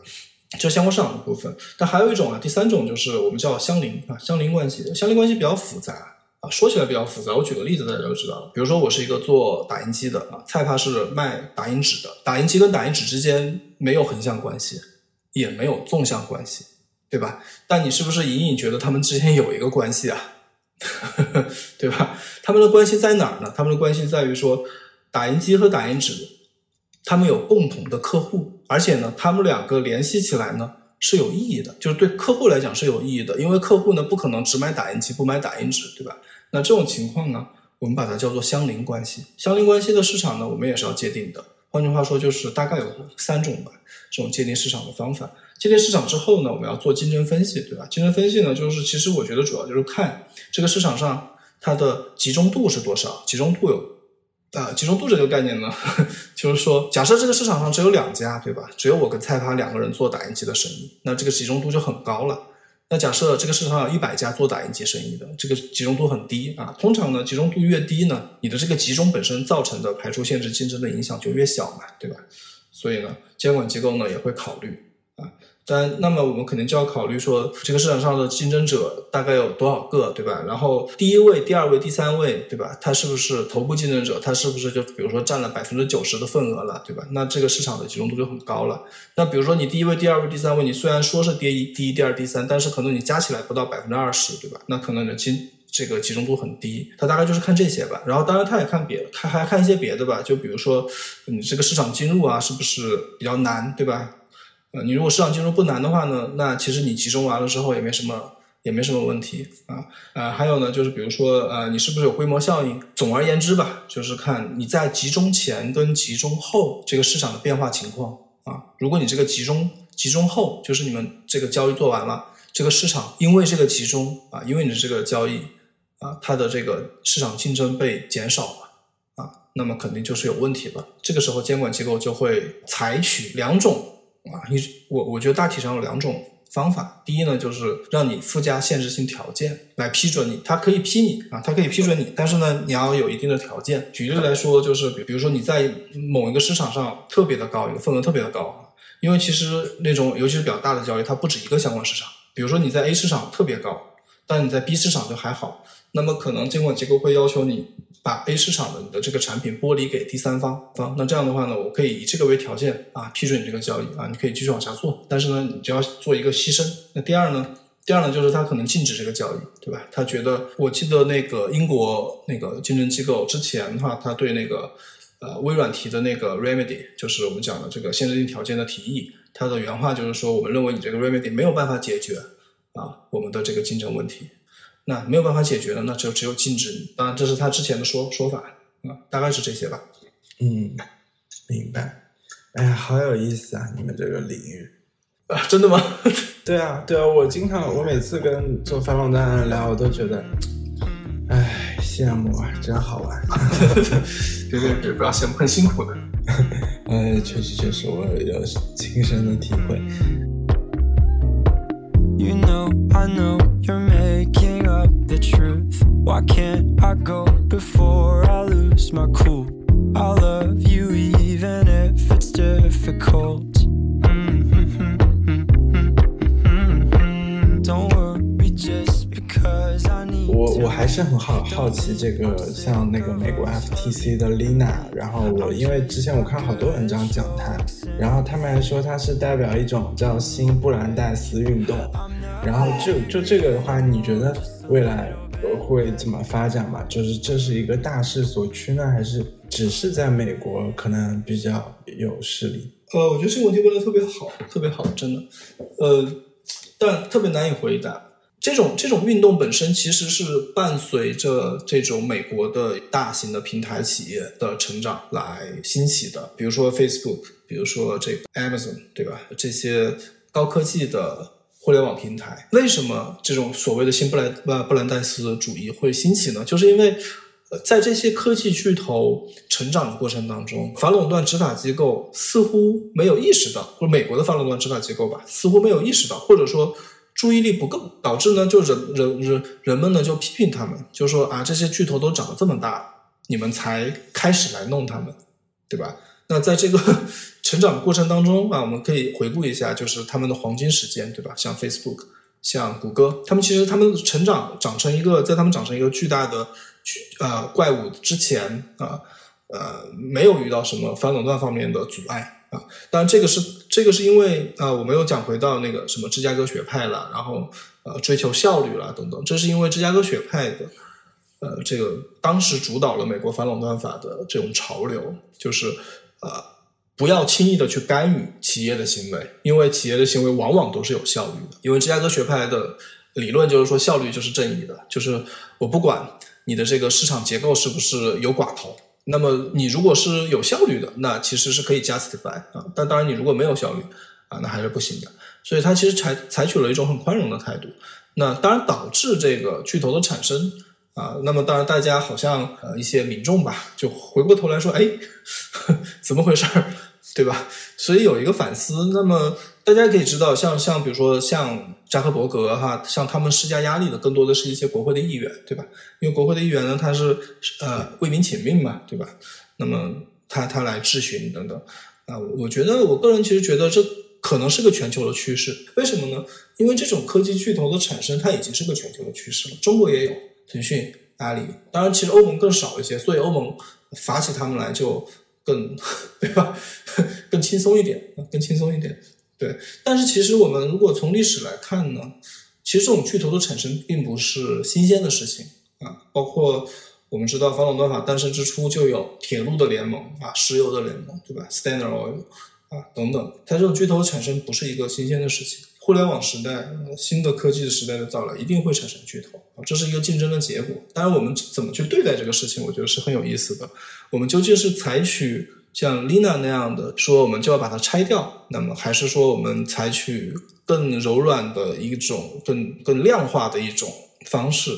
Speaker 3: 这相关市场的部分。但还有一种啊，第三种就是我们叫相邻啊，相邻关系，相邻关系比较复杂。啊，说起来比较复杂，我举个例子大家就知道了。比如说，我是一个做打印机的啊，菜帕是卖打印纸的。打印机跟打印纸之间没有横向关系，也没有纵向关系，对吧？但你是不是隐隐觉得他们之间有一个关系啊？对吧？他们的关系在哪儿呢？他们的关系在于说，打印机和打印纸，他们有共同的客户，而且呢，他们两个联系起来呢。是有意义的，就是对客户来讲是有意义的，因为客户呢不可能只买打印机不买打印纸，对吧？那这种情况呢，我们把它叫做相邻关系。相邻关系的市场呢，我们也是要界定的。换句话说，就是大概有三种吧，这种界定市场的方法。界定市场之后呢，我们要做竞争分析，对吧？竞争分析呢，就是其实我觉得主要就是看这个市场上它的集中度是多少，集中度有。啊，集中度这个概念呢，就是说，假设这个市场上只有两家，对吧？只有我跟蔡发两个人做打印机的生意，那这个集中度就很高了。那假设这个市场上有一百家做打印机生意的，这个集中度很低啊。通常呢，集中度越低呢，你的这个集中本身造成的排除限制竞争的影响就越小嘛，对吧？所以呢，监管机构呢也会考虑。但那么我们肯定就要考虑说，这个市场上的竞争者大概有多少个，对吧？然后第一位、第二位、第三位，对吧？他是不是头部竞争者？他是不是就比如说占了百分之九十的份额了，对吧？那这个市场的集中度就很高了。那比如说你第一位、第二位、第三位，你虽然说是第一、第一、第二、第三，但是可能你加起来不到百分之二十，对吧？那可能的集这个集中度很低。他大概就是看这些吧。然后当然他也看别的，看还看一些别的吧。就比如说你这个市场进入啊，是不是比较难，对吧？呃，你如果市场进入不难的话呢，那其实你集中完了之后也没什么，也没什么问题啊。呃，还有呢，就是比如说，呃，你是不是有规模效应？总而言之吧，就是看你在集中前跟集中后这个市场的变化情况啊。如果你这个集中集中后，就是你们这个交易做完了，这个市场因为这个集中啊，因为你的这个交易啊，它的这个市场竞争被减少了啊，那么肯定就是有问题了。这个时候监管机构就会采取两种。啊，你我我觉得大体上有两种方法。第一呢，就是让你附加限制性条件来批准你，它可以批你啊，它可以批准你，但是呢，你要有一定的条件。举例来说，就是比如说你在某一个市场上特别的高，一个份额特别的高，因为其实那种尤其是比较大的交易，它不止一个相关市场。比如说你在 A 市场特别高，但你在 B 市场就还好，那么可能监管机构会要求你把 A 市场的你的这个产品剥离给第三方方。那这样的话呢，我可以以这个为条件啊，批准你这个交易啊，你可以继续往下做。但是呢，你就要做一个牺牲。那第二呢？第二呢，就是他可能禁止这个交易，对吧？他觉得，我记得那个英国那个竞争机构之前的话，他对那个呃微软提的那个 remedy，就是我们讲的这个限制性条件的提议，他的原话就是说，我们认为你这个 remedy 没有办法解决啊我们的这个竞争问题，那没有办法解决的，那就只有禁止你。当然，这是他之前的说说法啊，大概是这些吧。
Speaker 1: 嗯，明白。哎呀，好有意思啊，你们这个领域。
Speaker 3: 啊，真的吗？
Speaker 1: 对啊，对啊，我经常，我每次跟做反垄断的人聊，我都觉得，哎，羡慕啊，真好玩。
Speaker 3: 别别别，不要羡慕，很辛苦的。
Speaker 1: 哎，确实确实，我有亲身的体会。You know, I know you're truth. Why can't I go before I lose my cool? I love you even if it's difficult. 我我还是很好好奇这个像那个美国 FTC 的 Lina，然后我因为之前我看好多文章讲它，然后他们还说它是代表一种叫新布兰代斯运动，然后就就这个的话，你觉得未来会怎么发展嘛？就是这是一个大势所趋呢，还是只是在美国可能比较有势力？
Speaker 3: 呃，我觉得这个问题问的特别好，特别好，真的，呃，但特别难以回答。这种这种运动本身其实是伴随着这种美国的大型的平台企业的成长来兴起的，比如说 Facebook，比如说这个 Amazon，对吧？这些高科技的互联网平台，为什么这种所谓的新布莱布布兰代斯主义会兴起呢？就是因为在这些科技巨头成长的过程当中，反垄断执法机构似乎没有意识到，或者美国的反垄断执法机构吧，似乎没有意识到，或者说。注意力不够，导致呢，就人人人人们呢就批评他们，就说啊，这些巨头都长得这么大，你们才开始来弄他们，对吧？那在这个成长过程当中啊，我们可以回顾一下，就是他们的黄金时间，对吧？像 Facebook，像谷歌，他们其实他们成长长成一个，在他们长成一个巨大的巨呃怪物之前啊，呃，没有遇到什么反垄断方面的阻碍。啊，当然这个是这个是因为啊，我们又讲回到那个什么芝加哥学派了，然后呃追求效率了等等，这是因为芝加哥学派的呃这个当时主导了美国反垄断法的这种潮流，就是呃不要轻易的去干预企业的行为，因为企业的行为往往都是有效率的，因为芝加哥学派的理论就是说效率就是正义的，就是我不管你的这个市场结构是不是有寡头。那么你如果是有效率的，那其实是可以 justify 啊，但当然你如果没有效率啊，那还是不行的。所以它其实采采取了一种很宽容的态度。那当然导致这个巨头的产生啊，那么当然大家好像呃一些民众吧，就回过头来说，哎，怎么回事儿？对吧？所以有一个反思。那么大家可以知道，像像比如说像扎克伯格哈，像他们施加压力的更多的是一些国会的议员，对吧？因为国会的议员呢，他是呃为民请命嘛，对吧？那么他他来质询等等啊，我觉得我个人其实觉得这可能是个全球的趋势。为什么呢？因为这种科技巨头的产生，它已经是个全球的趋势了。中国也有腾讯、阿里，当然其实欧盟更少一些，所以欧盟发起他们来就。更 对吧？更轻松一点更轻松一点。对，但是其实我们如果从历史来看呢，其实这种巨头的产生并不是新鲜的事情啊。包括我们知道反垄断法诞生之初就有铁路的联盟啊，石油的联盟，对吧？Standard Oil 啊等等，它这种巨头的产生不是一个新鲜的事情。互联网时代，新的科技时代的到来，一定会产生巨头啊，这是一个竞争的结果。当然，我们怎么去对待这个事情，我觉得是很有意思的。我们究竟是采取像 Lina 那样的，说我们就要把它拆掉，那么还是说我们采取更柔软的一种、更更量化的一种方式？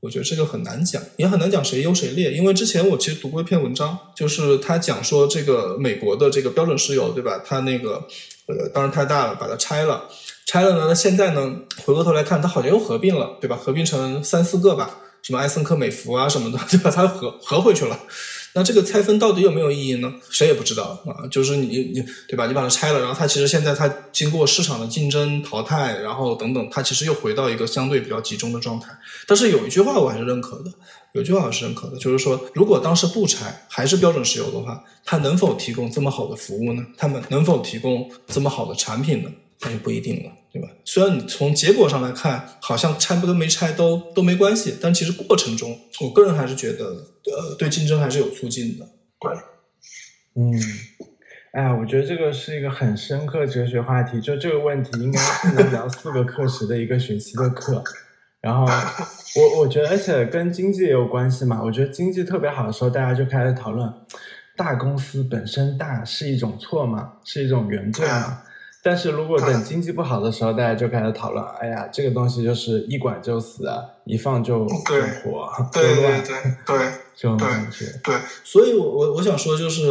Speaker 3: 我觉得这个很难讲，也很难讲谁优谁劣。因为之前我其实读过一篇文章，就是他讲说这个美国的这个标准石油，对吧？它那个呃，当然太大了，把它拆了。拆了呢？那现在呢？回过头来看，它好像又合并了，对吧？合并成三四个吧，什么埃森克美孚啊什么的，就把它合合回去了。那这个拆分到底有没有意义呢？谁也不知道啊。就是你你对吧？你把它拆了，然后它其实现在它经过市场的竞争淘汰，然后等等，它其实又回到一个相对比较集中的状态。但是有一句话我还是认可的，有一句话我是认可的，就是说，如果当时不拆，还是标准石油的话，它能否提供这么好的服务呢？他们能否提供这么好的产品呢？那就不一定了，对吧？虽然你从结果上来看，好像拆不跟没拆都都没关系，但其实过程中，我个人还是觉得，呃，对竞争还是有促进的。对，
Speaker 1: 嗯，哎呀，我觉得这个是一个很深刻哲学话题，就这个问题应该是能聊四个课时的一个学期的课。然后我我觉得，而且跟经济也有关系嘛。我觉得经济特别好的时候，大家就开始讨论，大公司本身大是一种错吗？是一种原罪吗？但是如果等经济不好的时候，大家就开始讨论，哎呀，这个东西就是一管就死，一放就就火，
Speaker 3: 对对对对，
Speaker 1: 这种感觉。
Speaker 3: 对，所以，我我我想说就是，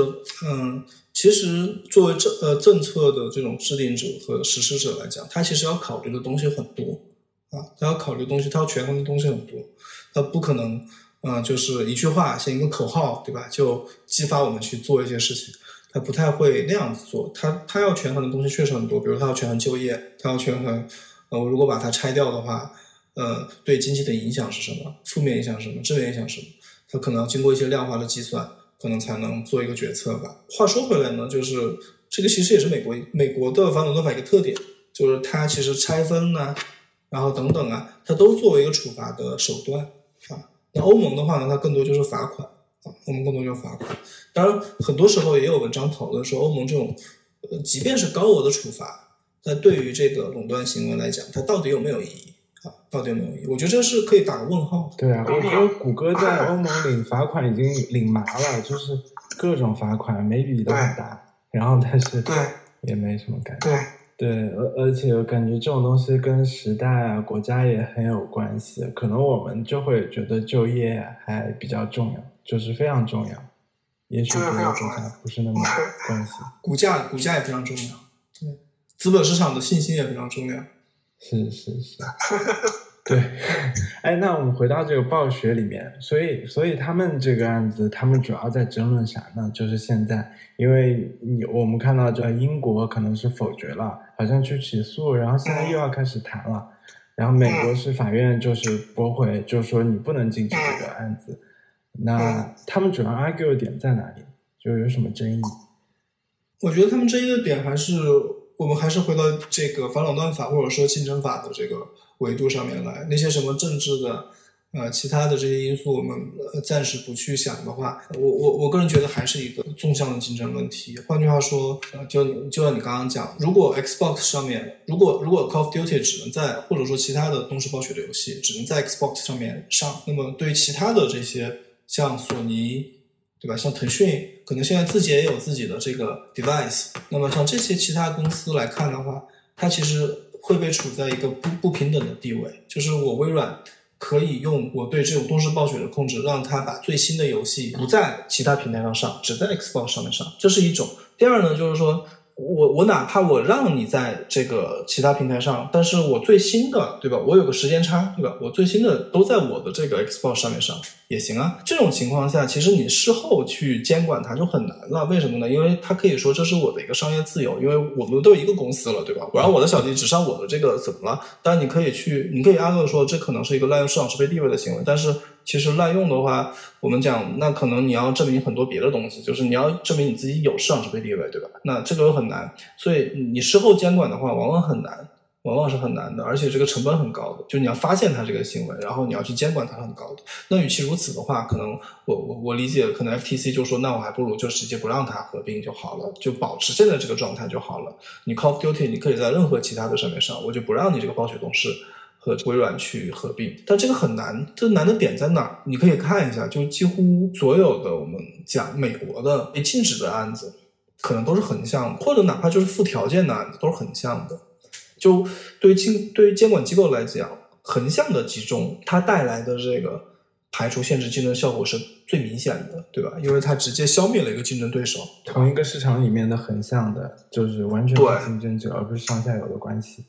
Speaker 3: 嗯，其实作为政呃政策的这种制定者和实施者来讲，他其实要考虑的东西很多啊，他要考虑东西，他要权衡的东西很多，他不可能，嗯，就是一句话，像一个口号，对吧？就激发我们去做一些事情。他不太会那样子做，他他要权衡的东西确实很多，比如他要权衡就业，他要权衡，呃，我如果把它拆掉的话，呃，对经济的影响是什么？负面影响是什么？正面影响是什么？他可能要经过一些量化的计算，可能才能做一个决策吧。话说回来呢，就是这个其实也是美国美国的反垄断法一个特点，就是它其实拆分呢，然后等等啊，它都作为一个处罚的手段啊。那欧盟的话呢，它更多就是罚款。我们更多就是罚款，当然很多时候也有文章讨论说，欧盟这种，呃，即便是高额的处罚，那对于这个垄断行为来讲，它到底有没有意义啊？到底有没有意义？我觉得这是可以打个问号。
Speaker 1: 对啊，我觉得谷歌在欧盟领罚款已经领麻了，就是各种罚款，每笔都很大，然后但是
Speaker 3: 对
Speaker 1: 也没什么感觉。
Speaker 3: 对
Speaker 1: 对，而而且我感觉这种东西跟时代啊、国家也很有关系，可能我们就会觉得就业还比较重要。就是非常重要，也许别的国家不是那么关系。
Speaker 3: 股价，股价也非常重要。对，资本市场的信心也非常重要。
Speaker 1: 是是是，对。哎，那我们回到这个暴雪里面，所以所以他们这个案子，他们主要在争论啥呢？就是现在，因为你我们看到这英国可能是否决了，好像去起诉，然后现在又要开始谈了，然后美国是法院就是驳回，就是说你不能进行这个案子。那他们主要 argue 的点在哪里？就有什么争议？
Speaker 3: 我觉得他们争议的点还是我们还是回到这个反垄断法或者说竞争法的这个维度上面来。那些什么政治的呃其他的这些因素，我们暂时不去想的话，我我我个人觉得还是一个纵向的竞争问题。换句话说，就就像你刚刚讲，如果 Xbox 上面，如果如果 Call of Duty 只能在或者说其他的东视暴雪的游戏只能在 Xbox 上面上，那么对其他的这些。像索尼，对吧？像腾讯，可能现在自己也有自己的这个 device。那么像这些其他公司来看的话，它其实会被处在一个不不平等的地位。就是我微软可以用我对这种动视暴雪的控制，让它把最新的游戏不在其他平台上上，只在 Xbox 上面上，这是一种。第二呢，就是说。我我哪怕我让你在这个其他平台上，但是我最新的，对吧？我有个时间差，对吧？我最新的都在我的这个 Xbox 上面上也行啊。这种情况下，其实你事后去监管它就很难了。为什么呢？因为它可以说这是我的一个商业自由，因为我们都一个公司了，对吧？我让我的小弟只上我的这个怎么了？当然你可以去，你可以阿乐说这可能是一个滥用市场支配地位的行为，但是。其实滥用的话，我们讲，那可能你要证明很多别的东西，就是你要证明你自己有市场支配地位，对吧？那这个又很难，所以你事后监管的话，往往很难，往往是很难的，而且这个成本很高的，就你要发现他这个行为，然后你要去监管他很高的。那与其如此的话，可能我我我理解，可能 FTC 就说，那我还不如就直接不让它合并就好了，就保持现在这个状态就好了。你 Call of Duty 你可以在任何其他的上面上，我就不让你这个暴雪董事。和微软去合并，但这个很难。这难的点在哪儿？你可以看一下，就几乎所有的我们讲美国的被禁止的案子，可能都是横向，或者哪怕就是附条件的案子都是横向的。就对于监对于监管机构来讲，横向的集中，它带来的这个排除限制竞争效果是最明显的，对吧？因为它直接消灭了一个竞争对手。
Speaker 1: 同一个市场里面的横向的，就是完全是竞争者，而不是上下游的关系。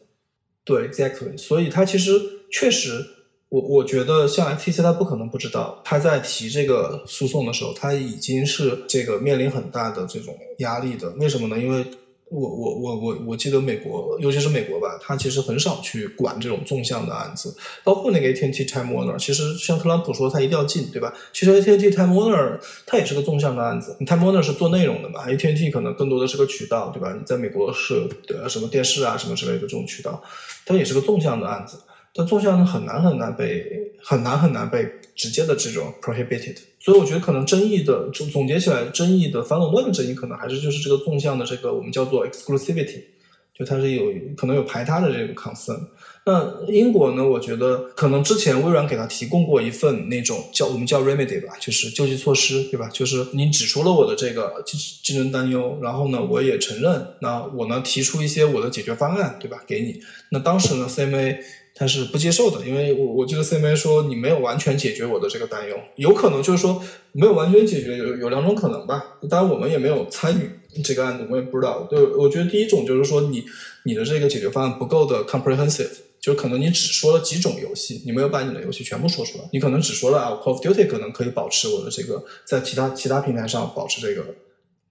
Speaker 3: 对，exactly。所以他其实确实我我觉得像 FTC 他不可能不知道，他在提这个诉讼的时候，他已经是这个面临很大的这种压力的。为什么呢？因为我我我我我记得美国，尤其是美国吧，他其实很少去管这种纵向的案子，包括那个 AT&T Time Warner，其实像特朗普说他一定要进，对吧？其实 AT&T Time Warner 它也是个纵向的案子，Time Warner 是做内容的嘛，AT&T 可能更多的是个渠道，对吧？你在美国是呃什么电视啊什么之类的这种渠道，它也是个纵向的案子。但纵向很难很难被很难很难被直接的这种 prohibited，所以我觉得可能争议的总总结起来，争议的反垄断的争议可能还是就是这个纵向的这个我们叫做 exclusivity，就它是有可能有排他的这个 concern。那英国呢，我觉得可能之前微软给他提供过一份那种叫我们叫 remedy 吧，就是救济措施，对吧？就是你指出了我的这个竞竞争担忧，然后呢，我也承认，那我呢提出一些我的解决方案，对吧？给你。那当时呢，CMA。他是不接受的，因为我我记得 CMA 说你没有完全解决我的这个担忧，有可能就是说没有完全解决，有有两种可能吧。当然我们也没有参与这个案子，我也不知道。对，我觉得第一种就是说你你的这个解决方案不够的 comprehensive，就可能你只说了几种游戏，你没有把你的游戏全部说出来，你可能只说了啊，Call of Duty 可能可以保持我的这个在其他其他平台上保持这个。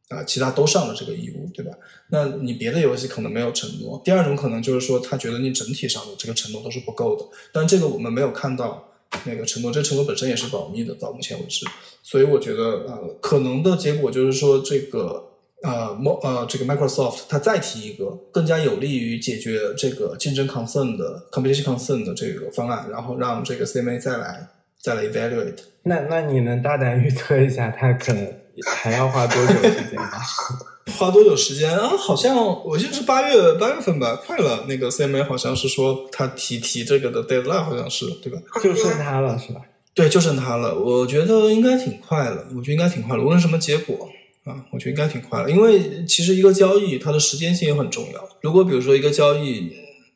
Speaker 3: 啊，其他都上了这个义务，对吧？那你别的游戏可能没有承诺。第二种可能就是说，他觉得你整体上的这个承诺都是不够的。但这个我们没有看到那个承诺，这承诺本身也是保密的，到目前为止。所以我觉得，呃，可能的结果就是说，这个呃，莫呃，这个 Microsoft 它再提一个更加有利于解决这个竞争 concern 的 competition concern 的这个方案，然后让这个 CMA 再来再来 evaluate。
Speaker 1: 那那你能大胆预测一下，他可能？还要花多久时间？
Speaker 3: 花多久时间啊？好像我记得是八月八月份吧，快了。那个 CMA 好像是说他提提这个的 deadline 好像是对吧？
Speaker 1: 就剩他了是吧？
Speaker 3: 对，就剩他了。我觉得应该挺快了，我觉得应该挺快了。无论什么结果啊，我觉得应该挺快了。因为其实一个交易它的时间性也很重要。如果比如说一个交易，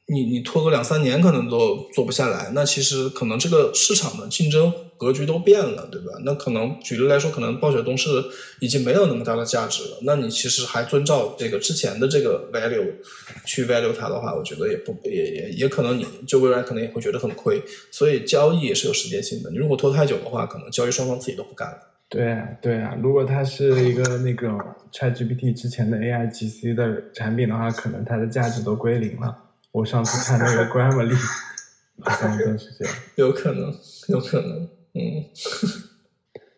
Speaker 3: 你你拖个两三年可能都做不下来，那其实可能这个市场的竞争格局都变了，对吧？那可能举例来说，可能暴雪东视已经没有那么大的价值了。那你其实还遵照这个之前的这个 value 去 value 它的话，我觉得也不也也也可能你就未来可能也会觉得很亏。所以交易也是有时间性的，你如果拖太久的话，可能交易双方自己都不干了。
Speaker 1: 对啊，对啊，如果它是一个那个 ChatGPT 之前的 AIGC 的产品的话，可能它的价值都归零了。我上次看那个 Grammarly，好像都是这样。
Speaker 3: 有可能，有可能，嗯。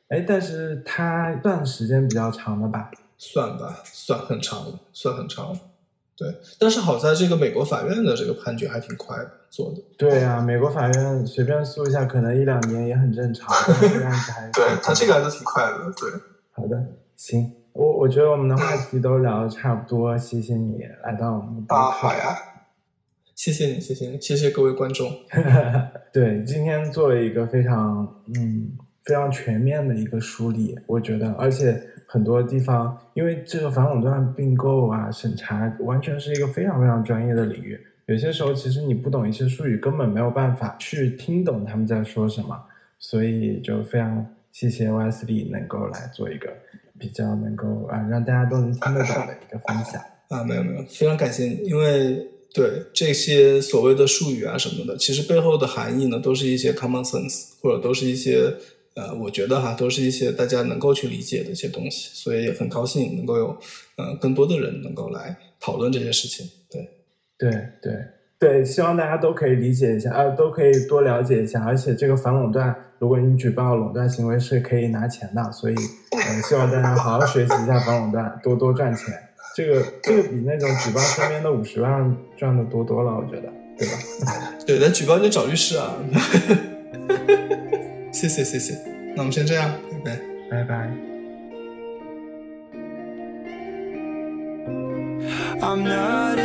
Speaker 1: 哎，但是它算时间比较长的吧？
Speaker 3: 算吧，算很长了，算很长了。对，但是好在这个美国法院的这个判决还挺快的，做的。
Speaker 1: 对啊，美国法院随便诉一下，可能一两年也很正常。这个案子还
Speaker 3: 对他这个还是挺快的，对。
Speaker 1: 好的，行，我我觉得我们的话题都聊的差不多，谢谢你来到我们的
Speaker 3: 啊，好呀。谢谢你，谢谢你，谢谢各位观众。
Speaker 1: 对，今天做了一个非常嗯非常全面的一个梳理，我觉得，而且很多地方，因为这个反垄断并购啊审查，完全是一个非常非常专业的领域。有些时候，其实你不懂一些术语，根本没有办法去听懂他们在说什么。所以，就非常谢谢 YSD 能够来做一个比较能够啊让大家都能听得懂的一个分享。
Speaker 3: 啊，没有没有，非常感谢你，因为。对这些所谓的术语啊什么的，其实背后的含义呢，都是一些 common sense，或者都是一些呃，我觉得哈，都是一些大家能够去理解的一些东西。所以也很高兴能够有呃更多的人能够来讨论这些事情。对，
Speaker 1: 对对对，希望大家都可以理解一下，呃，都可以多了解一下。而且这个反垄断，如果你举报垄断行为是可以拿钱的，所以呃，希望大家好好学习一下反垄断，多多赚钱。这个这个比那种举报身边的五十万赚的多多了，我觉得，对吧？
Speaker 3: 对，来举报就找律师啊。谢谢谢谢，那我们先这样，拜
Speaker 1: 拜拜拜。I'm not